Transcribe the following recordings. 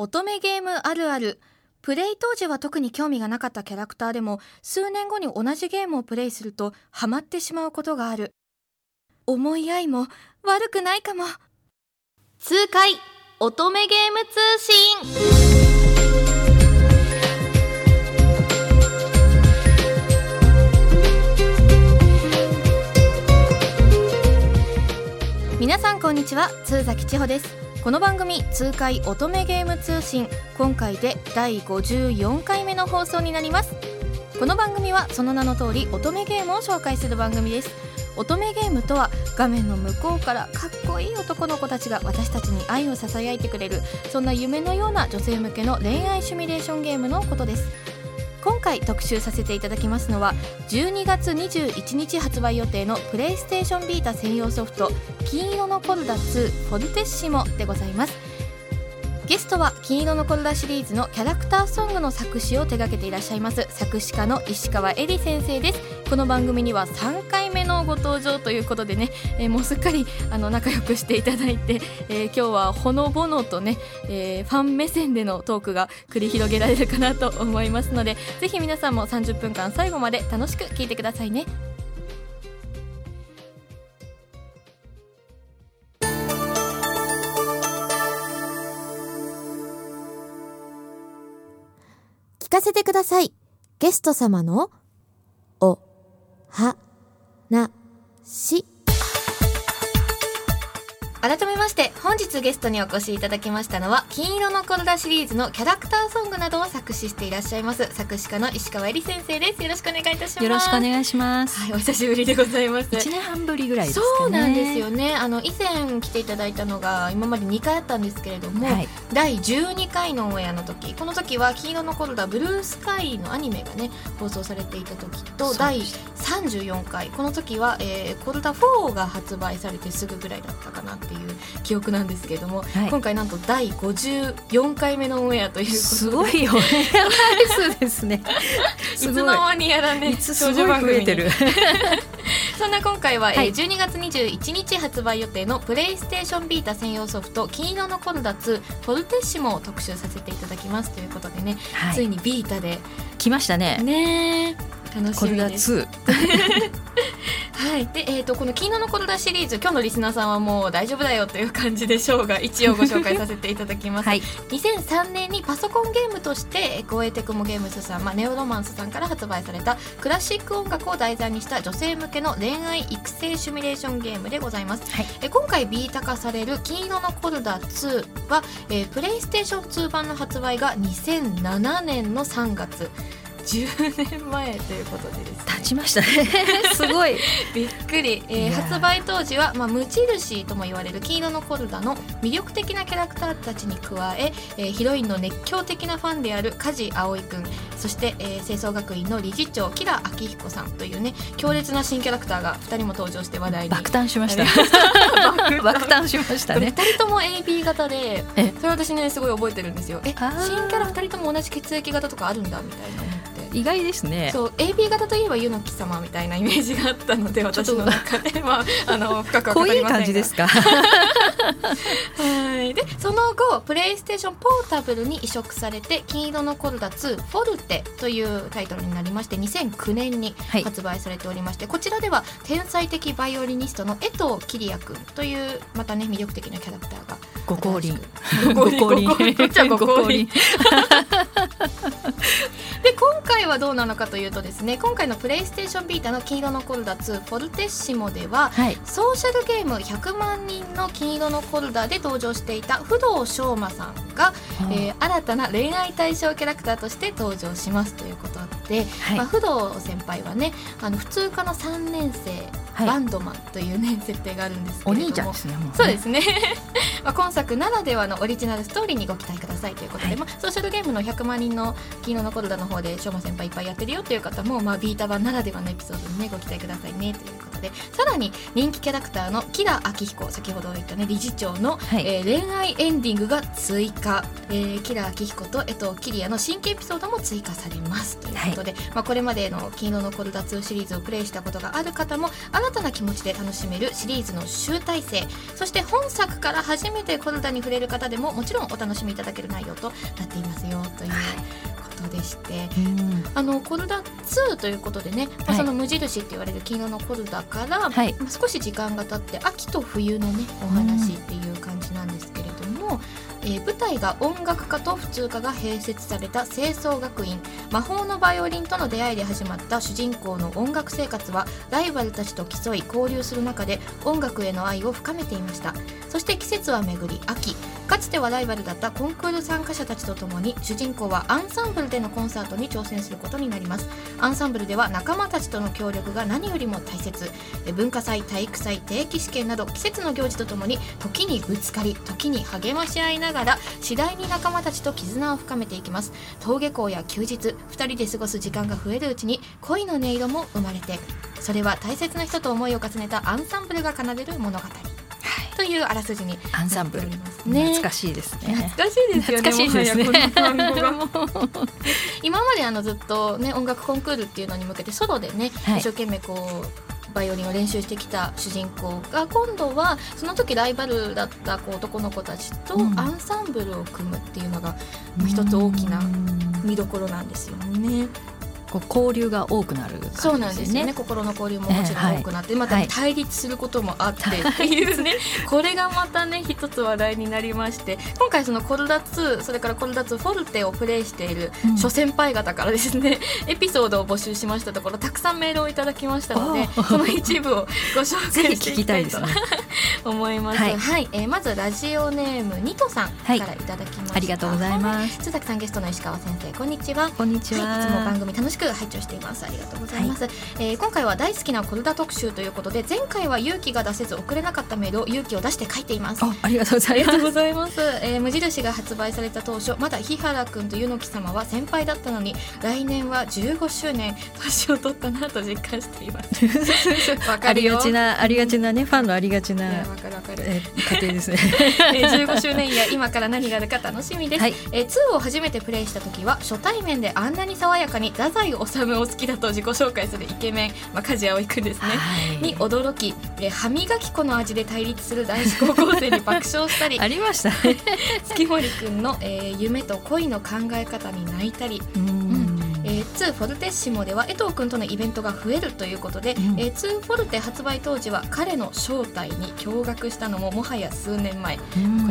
乙女ゲームあるある。プレイ当時は特に興味がなかったキャラクターでも数年後に同じゲームをプレイするとハマってしまうことがある。思い合いも悪くないかも。痛快乙女ゲーム通信。皆さんこんにちは。通崎千穂ですこの番組痛快乙女ゲーム通信。今回で第54回目の放送になります。この番組はその名の通り乙女ゲームを紹介する番組です。乙女ゲームとは画面の向こうからかっこいい男の子たちが私たちに愛をささやいてくれるそんな夢のような女性向けの恋愛シミュレーションゲームのことです。今回特集させていただきますのは12月21日発売予定のプレイステーションビータ専用ソフト「金色のコルダ2フォルテッシモ」でございます。ゲストは金色のコルダシリーズのキャラクターソングの作詞を手掛けていらっしゃいます。作詞家の石川恵里先生です。この番組には3回目のご登場ということでね、えーもうすっかりあの仲良くしていただいて、えー今日はほのぼのとね、えーファン目線でのトークが繰り広げられるかなと思いますのでぜひ皆さんも30分間最後まで楽しく聞いてくださいね。聞かせてください。ゲスト様の、お、は、な、し。改めまして本日ゲストにお越しいただきましたのは金色のコルダシリーズのキャラクターソングなどを作詞していらっしゃいます作詞家の石川恵里先生です。よろしくお願いいたします。よろしくお願いします。はいお久しぶりでございます。一年半ぶりぐらいですかね。そうなんですよね。あの以前来ていただいたのが今まで2回あったんですけれども、はい。第12回のオンエアの時。この時は金色のコルダブルースカイのアニメがね放送されていた時と第でした34回。この時は、えーコルダ4が発売されてすぐぐらいだったかなっていう記憶なんですけれども、はい今回なんと第54回目のオンエアということですごいよね。ですね。いつの間にやらねいつすごい増えてる。そんな今回は、えーはい12月21日発売予定のプレイステーションビータ専用ソフト「金色のコルダ2フォルテッシモ」を特集させていただきますということでね、はい。ついにビータで来ましたね。ね楽しコルダみです。2。はい、で、えー、とこの「金色のコルダ」シリーズ今日のリスナーさんはもう大丈夫だよという感じでしょうが 一応ご紹介させていただきます。はい。2003年にパソコンゲームとしてゴエテクモゲームズさん、まあ、ネオロマンスさんから発売されたクラシック音楽を題材にした女性向けの恋愛育成シミュレーションゲームでございます、はいえ今回ビータ化される「金色のコルダ2は」えープレイステーション2版の発売が2007年の3月10年前ということでですね立ちましたね。すごい。びっくり、えー発売当時は、まあ、無印とも言われる黄色のコルダの魅力的なキャラクターたちに加ええーヒロインの熱狂的なファンである梶葵くんそして、えー清掃学院の理事長キラ明彦さんというね強烈な新キャラクターが2人も登場して話題に爆誕しました。爆爆誕しました2ね。人とも AB 型でえそれ私ねすごい覚えてるんですよえ新キャラ2人とも同じ血液型とかあるんだみたいな。意外ですね。そう AB 型といえば柚木様みたいなイメージがあったので私の中で。まああの深くはりませんが。感じですか？はい。でその後プレイステーションポータブルに移植されて「金色のコルダ2フォルテ」というタイトルになりまして2009年にはい。発売されておりまして、こちらでは天才的バイオリニストの江藤桐也君というまたね魅力的なキャラクターがご降臨。ご降臨。で今回はどうなのかというとですね今回のプレイステーションビータの「金色のコルダ2フォルテッシモ」でははい。ソーシャルゲーム100万人の金色のコルダで登場していた不動翔馬さんが、えー新たな恋愛対象キャラクターとして登場しますということで、まあ、はい。不動先輩はねあの普通科の3年生、はい。バンドマンというね設定があるんですけおれども。兄ちゃんですね。もね。そうですね。まあ今作ならではのオリジナルストーリーにご期待くださいということで、はい。まあ、ソーシャルゲームの100万人の金色のコルダの方でしょうま先輩いっぱいやってるよという方も、まあ、ビータ版ならではのエピソードにねご期待くださいねというでさらに人気キャラクターのキラ明彦先ほど言ったね理事長の、はい。えー恋愛エンディングが追加、えー、キラ明彦と江藤キリアの新規エピソードも追加されます。ということで、まあ、これまでの「金色のコルダ2」シリーズをプレイしたことがある方も新たな気持ちで楽しめるシリーズの集大成。そして本作から初めてコルダに触れる方でももちろんお楽しみいただける内容となっていますよ。ということでして。うんあのコルダ2ということでね、まあはいその無印って言われる金色のコルダから、はいまあ少し時間が経って秋と冬のねお話っていう感じなんですけれども、えー舞台が音楽科と普通科が併設された清掃学院。魔法のバイオリンとの出会いで始まった主人公の音楽生活はライバルたちと競い交流する中で音楽への愛を深めていました。そして季節は巡り秋。かつてはライバルだったコンクール参加者たちと共に主人公はアンサンブルでのコンサートに挑戦することになります。アンサンブルでは仲間たちとの協力が何よりも大切。文化祭体育祭定期試験など季節の行事とともに時にぶつかり時に励まし合いながら次第に仲間たちと絆を深めていきます。登下校や休日2人で過ごす時間が増えるうちに恋の音色も生まれてそれは大切な人と思いを重ねたアンサンブルが奏でる物語。というあらすじにアンサンブル。懐かしいですね。懐かしいですよね懐かしいですね。今まであのずっとね音楽コンクールっていうのに向けてソロでね、はい。一生懸命こうバイオリンを練習してきた主人公が今度はその時ライバルだったこう男の子たちとうん。アンサンブルを組むっていうのがまあ一つ大きなうん。見どころなんですよね。こう交流が多くなるね。そうなんですよね。心の交流ももちろん多くなって、またねはい対立することもあってってい。うね。これがまたね一つ話題になりまして今回そのコルダ2それからコルダ2フォルテをプレイしているうん。諸先輩方からですね、エピソードを募集しましたところたくさんメールをいただきましたのでその一部をご紹介していきたいとね 思います。ははい。い、えーまずラジオネームニトさんからいただきました、ありがとうございます。須崎さんゲストの石川先生こんにちは。こんにちは、はい、いつも番組楽しく拝聴しています。ありがとうございます、えー今回は大好きなコルダ特集ということで前回は勇気が出せず送れなかったメールを勇気を出して書いています。あ ありがとうございます。えー無印が発売された当初まだ日原くんと柚木様は先輩だったのに来年は15周年年を取ったなと実感しています。わ ありがちなありがちなねファンのありがちな、いやわかるわかる。えー家庭ですね。えー15周年や今から何があるか楽しみです、はい。えー2を初めてプレイした時は初対面であんなに爽やかに太宰治を好きだと自己紹介するイケメン、まあ、梶葵くんですね、はい。に驚き、えー歯磨き粉の味で対立する男子高校生に爆笑したり ありましたね。月森くんの、えー夢と恋の考え方に泣いたり、うん。えー、2フォルテッシモでは江藤くんとのイベントが増えるということで、うん。えー、2フォルテ発売当時は彼の正体に驚愕したのももはや数年前。こ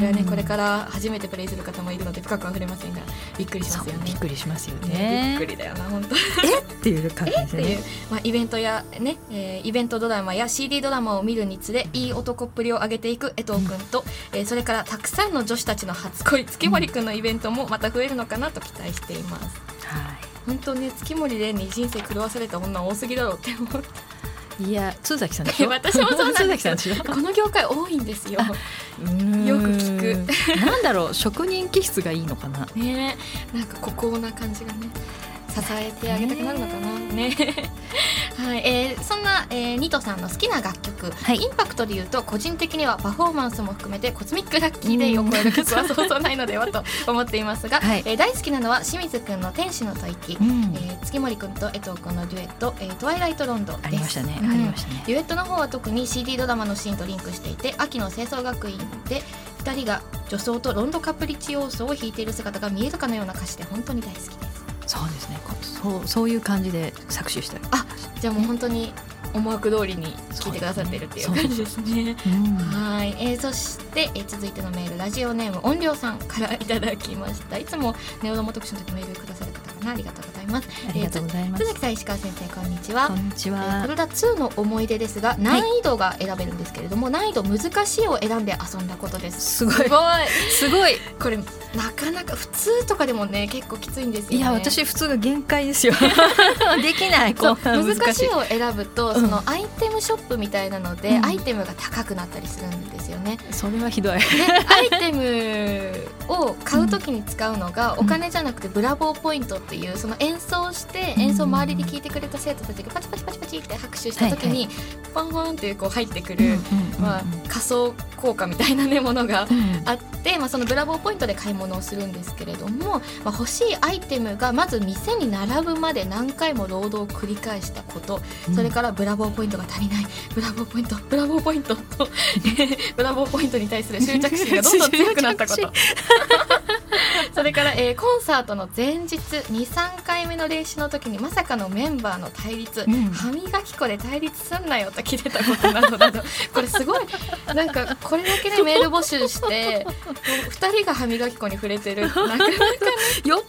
れはねこれから初めてプレイする方もいるので深くは触れませんがびっくりしますよね。びっ。くりしますよね。ねびっくりだよな本当。っていう感じでね、まあ、イベントやね、えーイベントドラマや CD ドラマを見るにつれいい男っぷりを上げていく江藤君と、えーそれからたくさんの女子たちの初恋月森君のイベントもまた増えるのかなと期待しています。は本当ね月森蓮に人生狂わされた女多すぎだろうって思っていいや通崎さんでしょ？私もそうなん通です崎さんでしょ？この業界多いんですよ。よよく聞く。なんだろう職人気質がいいのかな？ねなんか孤高な感じがね支えてあげたくなるのかな。ねはい、えー、そんな、えー、ニトさんの好きな楽曲、はい。インパクトで言うと個人的にはパフォーマンスも含めてコズミックラッキーデイを超える曲はそうそうないのではと思っていますが、はい。えー大好きなのは志水くんの天使の吐息、うん。えー月森くんと衛藤くんのデュエット、えートワイライトロンドありましたね、うん。ありましたね。デュエットの方は特に CD ドラマのシーンとリンクしていて秋の星奏学院で2人が女装とロンドカプリチオーソを弾いている姿が見えるかのような歌詞で本当に大好き。ですそうですね。こそうそういう感じで搾取した。あじゃあもう本当に思惑通りに聞いてくださってるっていう感じですね。うん。はい、えー、そして、えー、続いてのメール。ラジオネーム音量さんからいただきました。いつもネオドモ特集の時メールくださる方かなありがとうございます。ありがとうございます。須崎さん石川先生こんにちは。こんにちえーはコルダ2の思い出ですが難易度が選べるんですけれども、難易度難しいを選んで遊んだことです。すごい。すごい。すごい。これなかなか普通とかでもね結構きついんですよね。いや私普通が限界ですよ。できない。こんな難しい。いを選ぶとうん。そのアイテムショップみたいなので、うん。アイテムが高くなったりするんですよね。それはひどい。でアイテムを買う時に使うのがお金じゃなくてブラボーポイントっていうその演奏してうん演奏周りで聴いてくれた生徒たちがパチパチパチパチって拍手した時にパンパンってこう入ってくる、まあ、仮想効果みたいなねものがうん。あって、まあ、そのブラボーポイントで買い物をするんですけれども、まあ、欲しいアイテムがまず店に並ぶまで何回も労働を繰り返したこと。それからブラボーポイントが足りない。ブラボーポイントブラボーポイント。と ブラボーポイントに対する執着心がどんどん強くなったこと。それから、えーコンサートの前日23回目の練習の時にまさかのメンバーの対立、うん。歯磨き粉で対立すんなよと聞いてたことなどなど。これすごいなんかこれだけでメール募集してもう2人が歯磨き粉に触れてるなかなかよっぽよっ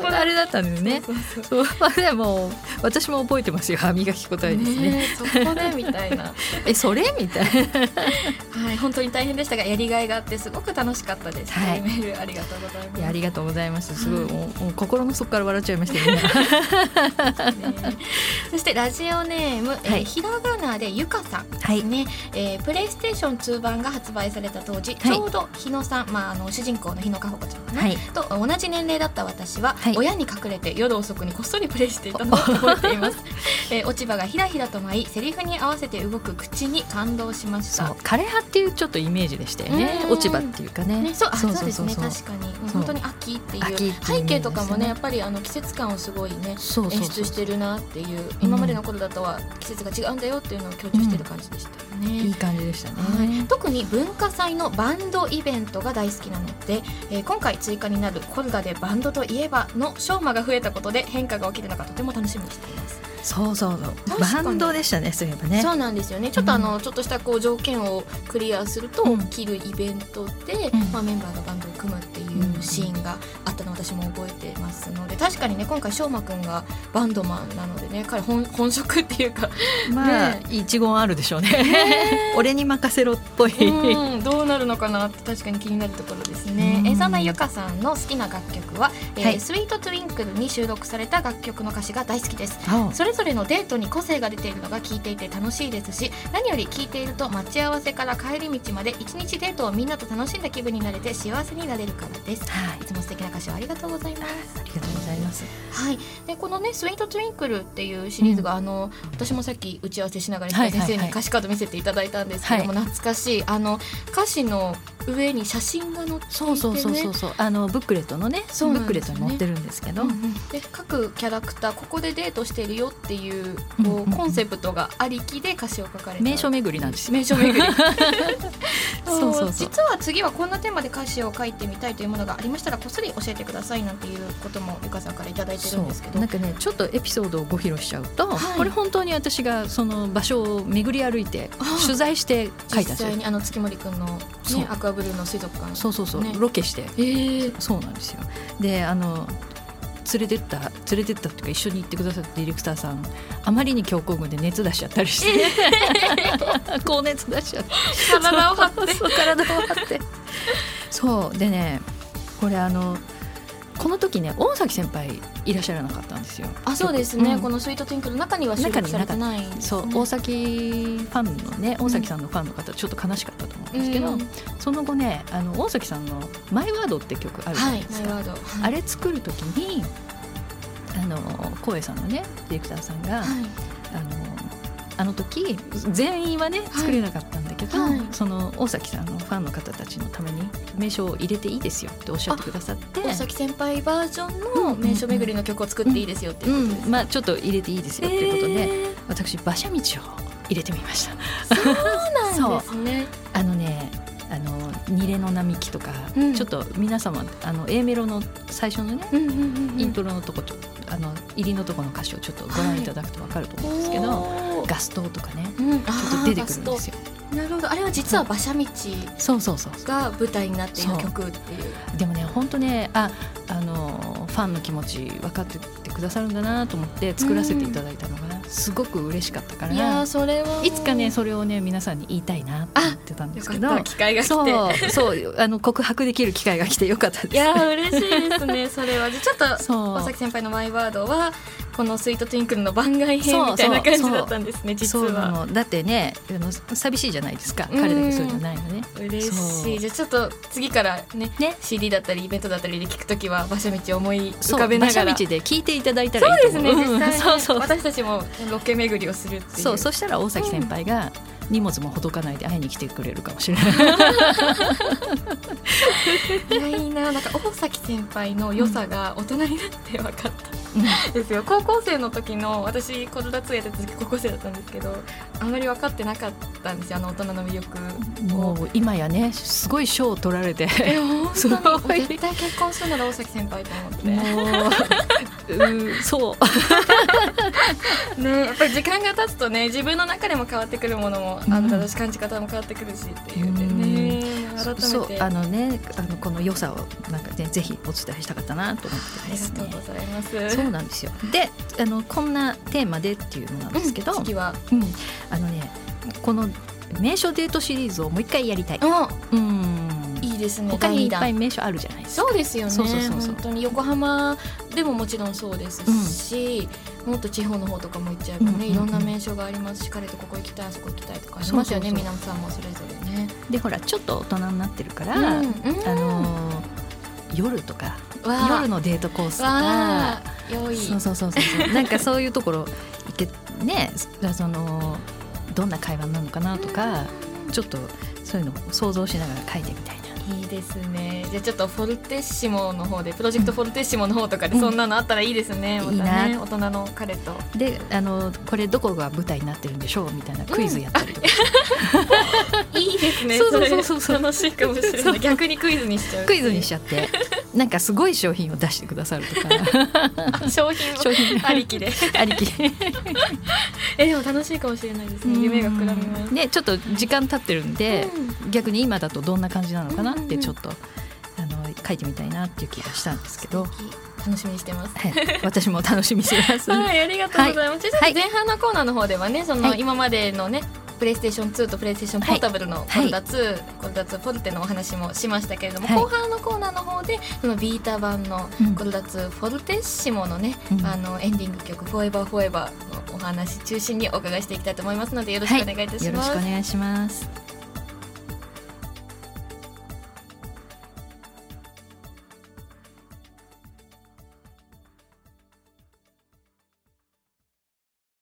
ぽど。どあれだったんですね。そうまあでも私も覚えてますよ歯磨き粉体ですね。ねえそこでみたいな。えそれみたいな。はい本当に大変でしたがやりがいがあってすごく楽しかったです、はい。メールありがとうございます。ありがとうございます。すごいはいもうもう心の底から笑っちゃいましたよね。ね そしてラジオネーム、えーはい。ひらがなでゆかさんはい。ね、えープレイステーション2版が発売された当時、はい。ちょうど日野さん、まあ、あの主人公の日野かほこちゃんね、はい。と同じ年齢だった私は、はい。親に隠れて夜遅くにこっそりプレイしていたのを覚えています、えー落ち葉がひらひらと舞いセリフに合わせて動く口に感動しました。枯葉っていうちょっとイメージでしたよね。うん。落ち葉っていうかね。ね、そうあそうですね。確かに。本当に秋っていう背景とかもねやっぱりあの季節感をすごいね演出してるなっていう今までの頃だとは季節が違うんだよっていうのを強調してる感じでしたよね。いい感じでしたはい。ね、特に文化祭のバンドイベントが大好きなので、えー今回追加になる「コルダでバンドといえば」のショーマが増えたことで変化が起きるのがとても楽しみにしています。そうそうそう。バンドでしたねそういえばね。そうなんですよね。ちょっとあの、ちょっとしたこう条件をクリアするとうん。起きるイベントで、うん。まあ、メンバーがバンドを組むっていうシーンがあったのを私も覚えてますので確かにね今回しょうまくんがバンドマンなのでね彼本 本職っていうかまあ、ね。一言あるでしょうね。俺に任せろっぽい、うん、どうなるのかなって確かに気になるところですね。うん。えーそんなゆかさんの好きな楽曲は、えーはい。スイートトゥインクルに収録された楽曲の歌詞が大好きです。あそれぞれのデートに個性が出ているのが聞いていて楽しいですし何より聞いていると待ち合わせから帰り道まで一日デートをみんなと楽しんだ気分になれて幸せになれるからです。はい。いつも素敵な歌詞をありがとうございます。ありがとうございます。はい。でこのね「 Sweet Twinkle」っていうシリーズが、あの私もさっき打ち合わせしながらはいはいはい。先生に歌詞カード見せていただいたんですけども、懐かしいあの歌詞の上に写真が載っていて、ね、そうそうそうそうそう。あのブックレットのねそうブックレットに載ってるんですけど、うんうん。で各キャラクターここでデートしてるよっていうこう、コンセプトがありきで歌詞を書かれた。名所巡りなんです。よ名所巡り。そうそうそう。実は次はこんなテーマで歌詞を書いてみたいというものがありましたらこっそり教えてくださいなんていうこともゆかさんからいただいてるそんですけど。う。なんかねちょっとエピソードをご披露しちゃうと、はい。これ本当に私がその場所を巡り歩いて取材して書いたんですよ実際にあの月森くんの、ね、アクアブルーの水族館。そうそうそう、ね。ロケして。えー、そうなんですよ。であの連れてった連れてったっていうか一緒に行ってくださったディレクターさん。あまりに強行軍で熱出しちゃったりして、高熱出しちゃって体を張って。そう体を張って。そうでねこれあのこの時ね大崎先輩いらっしゃらなかったんですよ。あそうですね、うん。このスイートティンクの中には収録されてない。ね、そう大崎ファンのね大崎さんのファンの方ちょっと悲しかったと思うんですけど、うん。その後ねあの大崎さんの「マイワード」って曲あるじゃはないいですか、はい、あれ作る時にあの光栄さんのねディレクターさんが、はい。あのあの時全員はね作れなかったんだけど、はい。その大崎さんのファンの方たちのために名称を入れていいですよっておっしゃってくださって。大崎先輩バージョンの名所巡りの曲を作っていいですよっていうことで。す、うんまあ、ちょっと入れていいですよっていうことで、えー。私馬車道を入れてみました。そうなんですね。あのねあのニレの並木とか、うん。ちょっと皆様あの A メロの最初のね、うんうんうんうん。イントロのとこちょあの入りのとこの歌詞をちょっとご覧いただくと分かると思うんですけど、おー。ガス灯とかねうん、ちちょっと出てくるんですよ。よ。なるほど。あれは実は馬車道そうそうそうそが舞台になっている曲っていう。うでもね本当ねああのファンの気持ち分かっててくださるんだなと思って作らせていただいたのが、すごく嬉しかったからいやーそれはいつかねそれをね皆さんに言いたいなって思ってたんですけど機会が来て。そうそうあの告白できる機会が来てよかったです。いやー嬉しいですね それは。ちょっとそう。大崎先輩のマイワードはこのスイートトゥインクルの番外編そうみたいな感じそうだったんですね実そうなは。の。だってねあの寂しいじゃないですかうん彼だけそういうのないのね。嬉そう。しいじゃあちょっと次からねね。CD だったりイベントだったりで聞くときは馬車道を思い浮そうかべながら。馬車道で聞いていただいたらいいとそうです思うね 実際ね。そうそう。私たちもロケ巡りをするっていう。そうそしたら大崎先輩が荷物もほどかないで会いに来てくれるかもしれない。いやいいな。なんか大崎先輩の良さが大人になって分かった、ですよ。高校生の時の私子育てやってた時高校生だったんですけどあんまり分かってなかったんですよ。あの大人の魅力を。もう今やねすごい賞を取られて。え本す当に。絶対結婚するなら大崎先輩と思って。もううそう。ねやっぱり時間が経つとね自分の中でも変わってくるものもあるだろうし、う感じ方も変わってくるしっていうね。改めて。そうあのねあのこの良さをなんかねぜひお伝えしたかったなと思ってありですね。がとうございます。そうなんですよ。であのこんなテーマでっていうのなんですけど、うん次は？うん。あのねこの名所デートシリーズをもう一回やりたい。うん。いいですね他にいっぱい名所あるじゃないですか。そうですよね。そうそうそう本当に横浜でももちろんそうですし、もっと地方の方とかも行っちゃえばね、うんうんうん。いろんな名所がありますし彼とここ行きたいあそこ行きたいとかありますよね皆さんもそれぞれね。でほらちょっと大人になってるから、うんうんあのー夜とか夜のデートコースとかそうそうそうそう。なんかそういうところ行けねそのどんな会話なのかなとかちょっとそういうのを想像しながら書いてみたいな。いいですね。じゃあちょっとフォルテッシモの方でプロジェクトフォルテッシモの方とかでそんなのあったらいいですね、うんまたね大人の彼と。であのこれどこが舞台になってるんでしょうみたいなクイズやったりとか、いいですねそうそうそうそう。楽しいかもしれない。逆にクイズにしちゃう。クイズにしちゃってなんかすごい商品を出してくださるとか。ゃ 商品商品。ありきで。ありき。えでも楽しいかもしれないですね。夢が膨らみます。ねちょっと時間経ってるんで、う逆に今だとどんな感じなのかなってちょっと、あの書いてみたいなっていう気がしたんですけど、楽しみにしてます。はい、私も楽しみにしてます。はい、ありがとうございます。はい。前半のコーナーの方ではね、そのはい。今までのね、プレイステーション2とプレイステーションポータブルのはいコルダ2、コルダ2フォルテのお話もしましたけれども、はい。後半のコーナーの方でその Vita版のうん。コルダ2フォルテッシモのね、うん。あのエンディング曲フォーエバーフォーエバーのお話中心にお伺いしていきたいと思いますのでよろしくお願いいたします。よろしくお願いします。